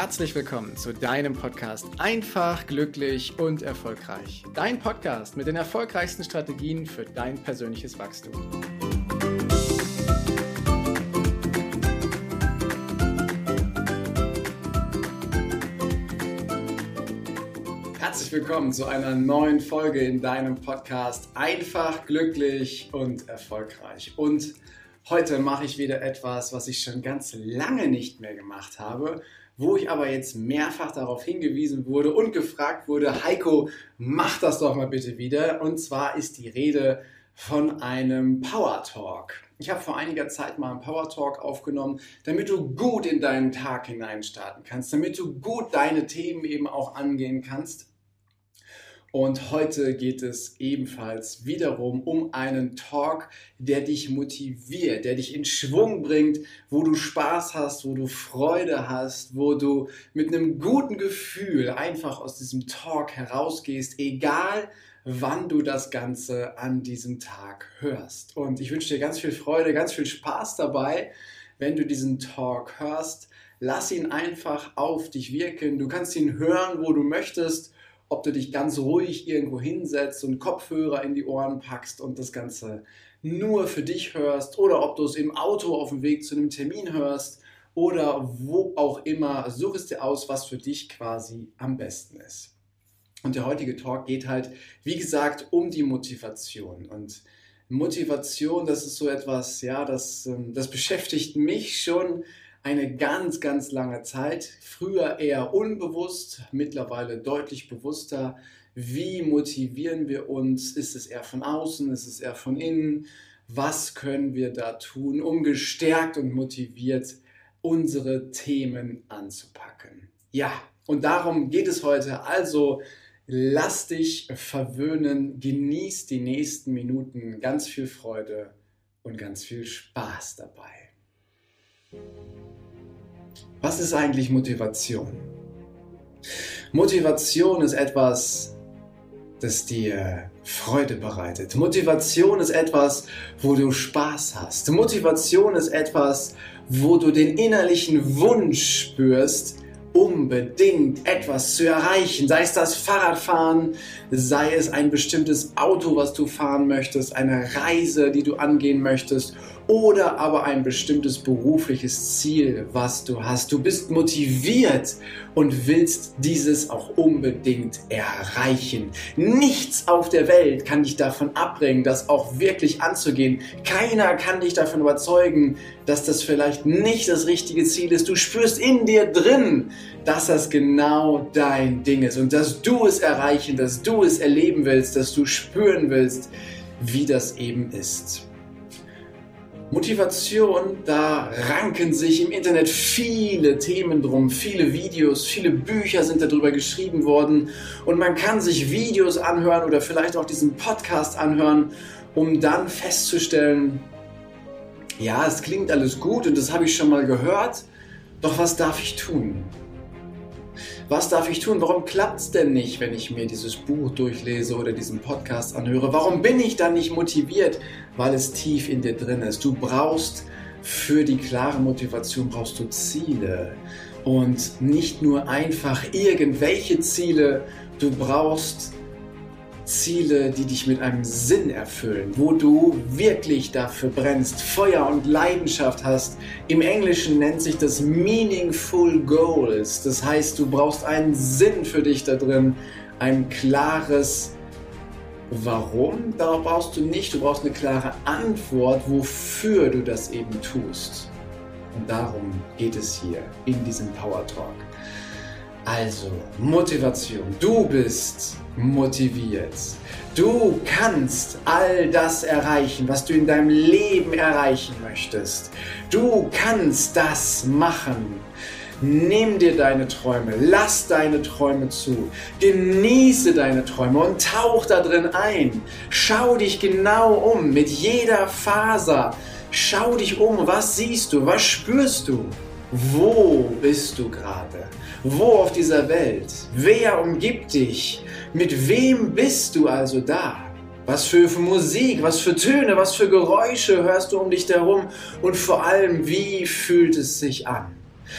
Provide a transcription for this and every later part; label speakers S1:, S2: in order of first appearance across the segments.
S1: herzlich willkommen zu deinem Podcast Einfach, glücklich und erfolgreich. Dein Podcast mit den erfolgreichsten Strategien für dein persönliches Wachstum. Herzlich willkommen zu einer neuen Folge in deinem Podcast Einfach, glücklich und erfolgreich. Und heute mache ich wieder etwas, was ich schon ganz lange nicht mehr gemacht habe wo ich aber jetzt mehrfach darauf hingewiesen wurde und gefragt wurde, Heiko, mach das doch mal bitte wieder. Und zwar ist die Rede von einem Power Talk. Ich habe vor einiger Zeit mal einen Power Talk aufgenommen, damit du gut in deinen Tag hineinstarten kannst, damit du gut deine Themen eben auch angehen kannst. Und heute geht es ebenfalls wiederum um einen Talk, der dich motiviert, der dich in Schwung bringt, wo du Spaß hast, wo du Freude hast, wo du mit einem guten Gefühl einfach aus diesem Talk herausgehst, egal wann du das Ganze an diesem Tag hörst. Und ich wünsche dir ganz viel Freude, ganz viel Spaß dabei, wenn du diesen Talk hörst. Lass ihn einfach auf dich wirken. Du kannst ihn hören, wo du möchtest ob du dich ganz ruhig irgendwo hinsetzt und Kopfhörer in die Ohren packst und das Ganze nur für dich hörst oder ob du es im Auto auf dem Weg zu einem Termin hörst oder wo auch immer, such es dir aus, was für dich quasi am besten ist. Und der heutige Talk geht halt, wie gesagt, um die Motivation. Und Motivation, das ist so etwas, ja, das, ähm, das beschäftigt mich schon eine ganz, ganz lange Zeit. Früher eher unbewusst, mittlerweile deutlich bewusster. Wie motivieren wir uns? Ist es eher von außen? Ist es eher von innen? Was können wir da tun, um gestärkt und motiviert unsere Themen anzupacken? Ja, und darum geht es heute. Also lass dich verwöhnen, genieß die nächsten Minuten, ganz viel Freude und ganz viel Spaß dabei. Was ist eigentlich Motivation? Motivation ist etwas, das dir Freude bereitet. Motivation ist etwas, wo du Spaß hast. Motivation ist etwas, wo du den innerlichen Wunsch spürst, unbedingt etwas zu erreichen. Sei es das Fahrradfahren, sei es ein bestimmtes Auto, was du fahren möchtest, eine Reise, die du angehen möchtest oder aber ein bestimmtes berufliches Ziel, was du hast. Du bist motiviert und willst dieses auch unbedingt erreichen. Nichts auf der Welt kann dich davon abbringen, das auch wirklich anzugehen. Keiner kann dich davon überzeugen, dass das vielleicht nicht das richtige Ziel ist. Du spürst in dir drin, dass das genau dein Ding ist und dass du es erreichen, dass du es erleben willst, dass du spüren willst, wie das eben ist. Motivation, da ranken sich im Internet viele Themen drum, viele Videos, viele Bücher sind darüber geschrieben worden und man kann sich Videos anhören oder vielleicht auch diesen Podcast anhören, um dann festzustellen, ja, es klingt alles gut und das habe ich schon mal gehört, doch was darf ich tun? Was darf ich tun? Warum klappt es denn nicht, wenn ich mir dieses Buch durchlese oder diesen Podcast anhöre? Warum bin ich dann nicht motiviert? Weil es tief in dir drin ist. Du brauchst für die klare Motivation brauchst du Ziele und nicht nur einfach irgendwelche Ziele. Du brauchst Ziele, die dich mit einem Sinn erfüllen, wo du wirklich dafür brennst, Feuer und Leidenschaft hast. Im Englischen nennt sich das Meaningful Goals. Das heißt, du brauchst einen Sinn für dich da drin, ein klares Warum? Darauf brauchst du nicht. Du brauchst eine klare Antwort, wofür du das eben tust. Und darum geht es hier in diesem Power Talk. Also, Motivation. Du bist motiviert. Du kannst all das erreichen, was du in deinem Leben erreichen möchtest. Du kannst das machen. Nimm dir deine Träume, lass deine Träume zu, genieße deine Träume und tauch da drin ein. Schau dich genau um mit jeder Faser. Schau dich um, was siehst du, was spürst du? Wo bist du gerade? Wo auf dieser Welt? Wer umgibt dich? Mit wem bist du also da? Was für Musik, was für Töne, was für Geräusche hörst du um dich herum? Und vor allem, wie fühlt es sich an?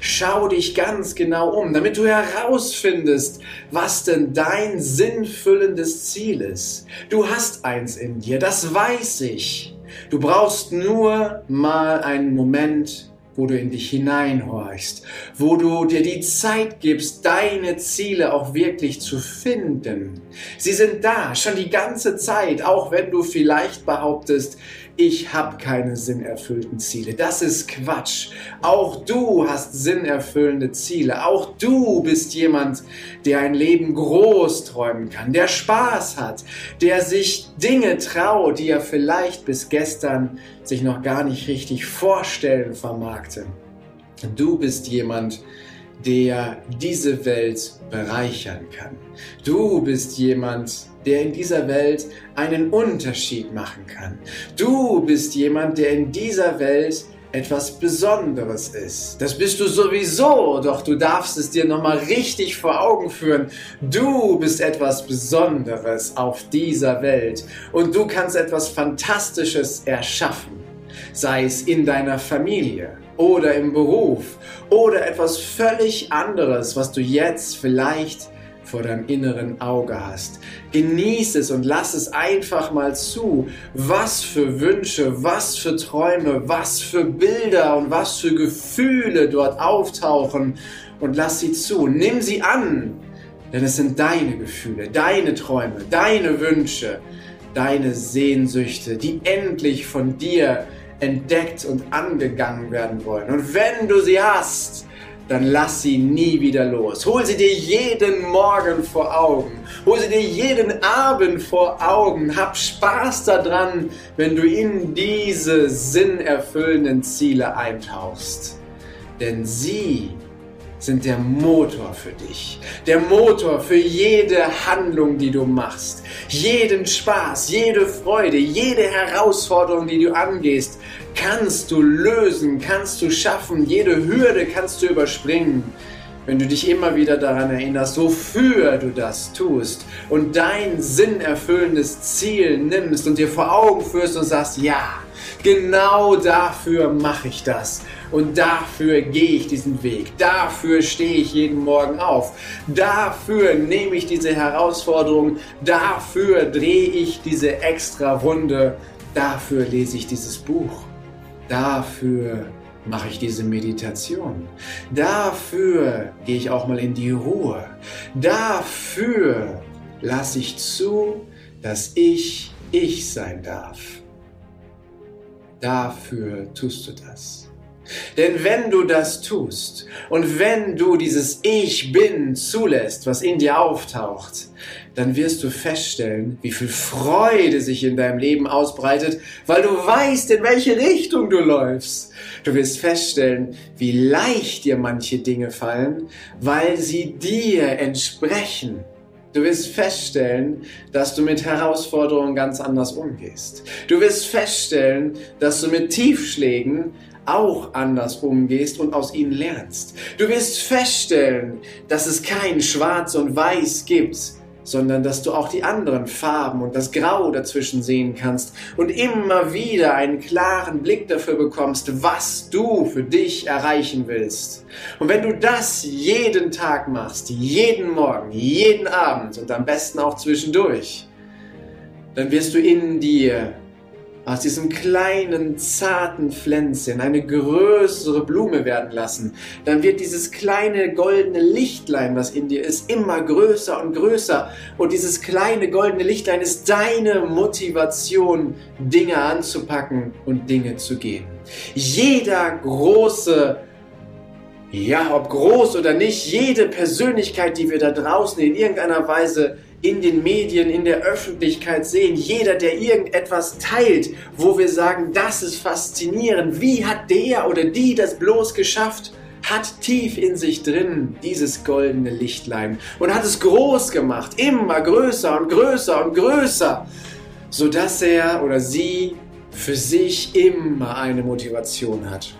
S1: Schau dich ganz genau um, damit du herausfindest, was denn dein sinnfüllendes Ziel ist. Du hast eins in dir, das weiß ich. Du brauchst nur mal einen Moment, wo du in dich hineinhorchst, wo du dir die Zeit gibst, deine Ziele auch wirklich zu finden. Sie sind da, schon die ganze Zeit, auch wenn du vielleicht behauptest, ich habe keine sinnerfüllten Ziele. Das ist Quatsch. Auch du hast sinnerfüllende Ziele. Auch du bist jemand, der ein Leben groß träumen kann, der Spaß hat, der sich Dinge traut, die er vielleicht bis gestern sich noch gar nicht richtig vorstellen vermagte. Du bist jemand, der diese Welt bereichern kann. Du bist jemand, der in dieser Welt einen Unterschied machen kann. Du bist jemand, der in dieser Welt etwas Besonderes ist. Das bist du sowieso, doch du darfst es dir nochmal richtig vor Augen führen. Du bist etwas Besonderes auf dieser Welt und du kannst etwas Fantastisches erschaffen, sei es in deiner Familie oder im Beruf oder etwas völlig anderes, was du jetzt vielleicht vor deinem inneren Auge hast. Genieß es und lass es einfach mal zu. Was für Wünsche, was für Träume, was für Bilder und was für Gefühle dort auftauchen und lass sie zu. Nimm sie an, denn es sind deine Gefühle, deine Träume, deine Wünsche, deine Sehnsüchte, die endlich von dir entdeckt und angegangen werden wollen. Und wenn du sie hast, dann lass sie nie wieder los. Hol sie dir jeden Morgen vor Augen. Hol sie dir jeden Abend vor Augen. Hab Spaß daran, wenn du in diese sinnerfüllenden Ziele eintauchst. Denn sie sind der Motor für dich. Der Motor für jede Handlung, die du machst. Jeden Spaß, jede Freude, jede Herausforderung, die du angehst, kannst du lösen, kannst du schaffen. Jede Hürde kannst du überspringen. Wenn du dich immer wieder daran erinnerst, wofür du das tust und dein sinnerfüllendes Ziel nimmst und dir vor Augen führst und sagst, ja, genau dafür mache ich das. Und dafür gehe ich diesen Weg. Dafür stehe ich jeden Morgen auf. Dafür nehme ich diese Herausforderung. Dafür drehe ich diese extra Runde. Dafür lese ich dieses Buch. Dafür mache ich diese Meditation. Dafür gehe ich auch mal in die Ruhe. Dafür lasse ich zu, dass ich ich sein darf. Dafür tust du das. Denn wenn du das tust und wenn du dieses Ich bin zulässt, was in dir auftaucht, dann wirst du feststellen, wie viel Freude sich in deinem Leben ausbreitet, weil du weißt, in welche Richtung du läufst. Du wirst feststellen, wie leicht dir manche Dinge fallen, weil sie dir entsprechen. Du wirst feststellen, dass du mit Herausforderungen ganz anders umgehst. Du wirst feststellen, dass du mit Tiefschlägen auch anders umgehst und aus ihnen lernst. Du wirst feststellen, dass es kein Schwarz und Weiß gibt, sondern dass du auch die anderen Farben und das Grau dazwischen sehen kannst und immer wieder einen klaren Blick dafür bekommst, was du für dich erreichen willst. Und wenn du das jeden Tag machst, jeden Morgen, jeden Abend und am besten auch zwischendurch, dann wirst du in dir aus diesem kleinen, zarten Pflänzchen eine größere Blume werden lassen, dann wird dieses kleine goldene Lichtlein, was in dir ist, immer größer und größer. Und dieses kleine goldene Lichtlein ist deine Motivation, Dinge anzupacken und Dinge zu gehen. Jeder große ja, ob groß oder nicht, jede Persönlichkeit, die wir da draußen in irgendeiner Weise in den Medien, in der Öffentlichkeit sehen, jeder, der irgendetwas teilt, wo wir sagen, das ist faszinierend, wie hat der oder die das bloß geschafft, hat tief in sich drin dieses goldene Lichtlein und hat es groß gemacht, immer größer und größer und größer, sodass er oder sie für sich immer eine Motivation hat.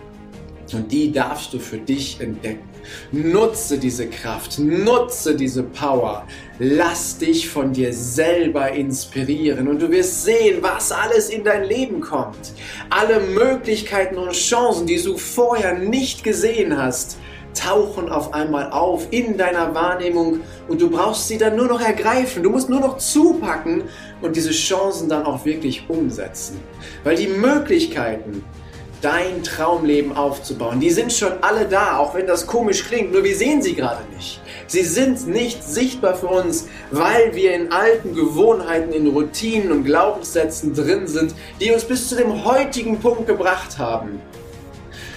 S1: Und die darfst du für dich entdecken. Nutze diese Kraft, nutze diese Power. Lass dich von dir selber inspirieren und du wirst sehen, was alles in dein Leben kommt. Alle Möglichkeiten und Chancen, die du vorher nicht gesehen hast, tauchen auf einmal auf in deiner Wahrnehmung und du brauchst sie dann nur noch ergreifen. Du musst nur noch zupacken und diese Chancen dann auch wirklich umsetzen. Weil die Möglichkeiten, dein Traumleben aufzubauen, die sind schon alle da, auch wenn das komisch klingt, nur wir sehen sie gerade nicht. Sie sind nicht sichtbar für uns, weil wir in alten Gewohnheiten, in Routinen und Glaubenssätzen drin sind, die uns bis zu dem heutigen Punkt gebracht haben.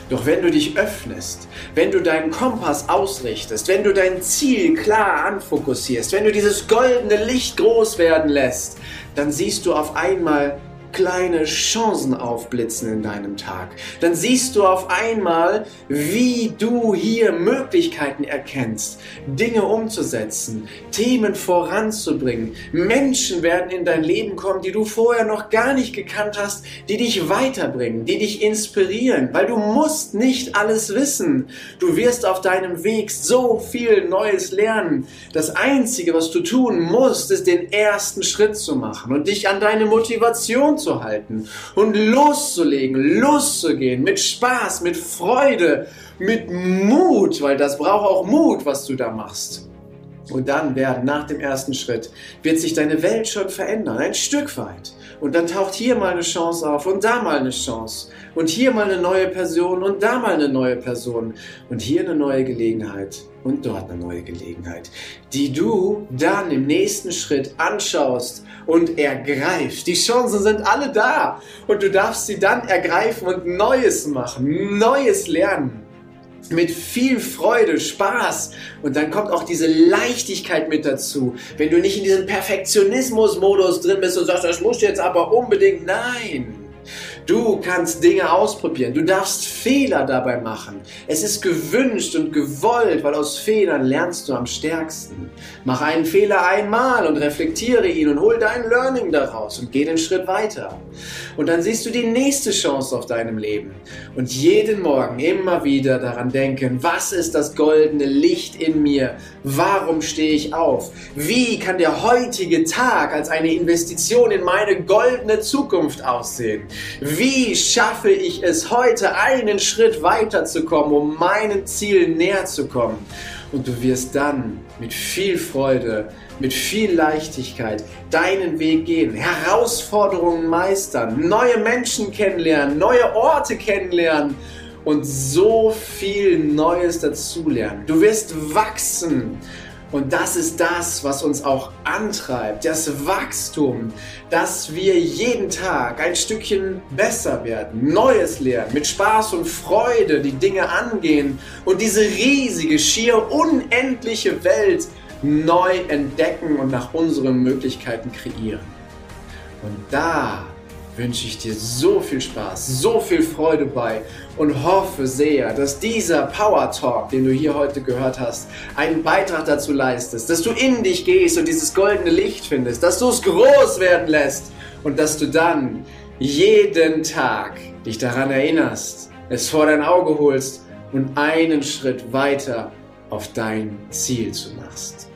S1: Doch wenn du dich öffnest, wenn du deinen Kompass ausrichtest, wenn du dein Ziel klar anfokussierst, wenn du dieses goldene Licht groß werden lässt, dann siehst du auf einmal kleine Chancen aufblitzen in deinem Tag. Dann siehst du auf einmal, wie du hier Möglichkeiten erkennst, Dinge umzusetzen, Themen voranzubringen. Menschen werden in dein Leben kommen, die du vorher noch gar nicht gekannt hast, die dich weiterbringen, die dich inspirieren, weil du musst nicht alles wissen. Du wirst auf deinem Weg so viel Neues lernen. Das Einzige, was du tun musst, ist den ersten Schritt zu machen und dich an deine Motivation zu festzuhalten und loszulegen, loszugehen, mit Spaß, mit Freude, mit Mut, weil das braucht auch Mut, was du da machst. Und dann werden nach dem ersten Schritt, wird sich deine Welt schon verändern, ein Stück weit. Und dann taucht hier mal eine Chance auf und da mal eine Chance. Und hier mal eine neue Person und da mal eine neue Person. Und hier eine neue Gelegenheit und dort eine neue Gelegenheit, die du dann im nächsten Schritt anschaust und ergreifst. Die Chancen sind alle da und du darfst sie dann ergreifen und Neues machen, Neues lernen mit viel Freude, Spaß und dann kommt auch diese Leichtigkeit mit dazu. Wenn du nicht in diesem Perfektionismus-Modus drin bist und sagst, das muss jetzt aber unbedingt, nein. Du kannst Dinge ausprobieren. Du darfst Fehler dabei machen. Es ist gewünscht und gewollt, weil aus Fehlern lernst du am stärksten. Mach einen Fehler einmal und reflektiere ihn und hol dein Learning daraus und geh den Schritt weiter. Und dann siehst du die nächste Chance auf deinem Leben. Und jeden Morgen immer wieder daran denken, was ist das goldene Licht in mir? Warum stehe ich auf? Wie kann der heutige Tag als eine Investition in meine goldene Zukunft aussehen? Schaffe ich es heute einen Schritt weiterzukommen, um meinem Ziel näher zu kommen? Und du wirst dann mit viel Freude, mit viel Leichtigkeit deinen Weg gehen, Herausforderungen meistern, neue Menschen kennenlernen, neue Orte kennenlernen und so viel Neues dazulernen. Du wirst wachsen und das ist das, was uns auch antreibt, das Wachstum, dass wir jeden Tag ein Stückchen besser werden, Neues lernen, mit Spaß und Freude die Dinge angehen und diese riesige, schier unendliche Welt neu entdecken und nach unseren Möglichkeiten kreieren. Und da wünsche ich dir so viel Spaß, so viel Freude bei und hoffe sehr, dass dieser Power Talk, den du hier heute gehört hast, einen Beitrag dazu leistest, dass du in dich gehst und dieses goldene Licht findest, dass du es groß werden lässt und dass du dann jeden Tag dich daran erinnerst, es vor dein Auge holst und einen Schritt weiter auf dein Ziel zu machst.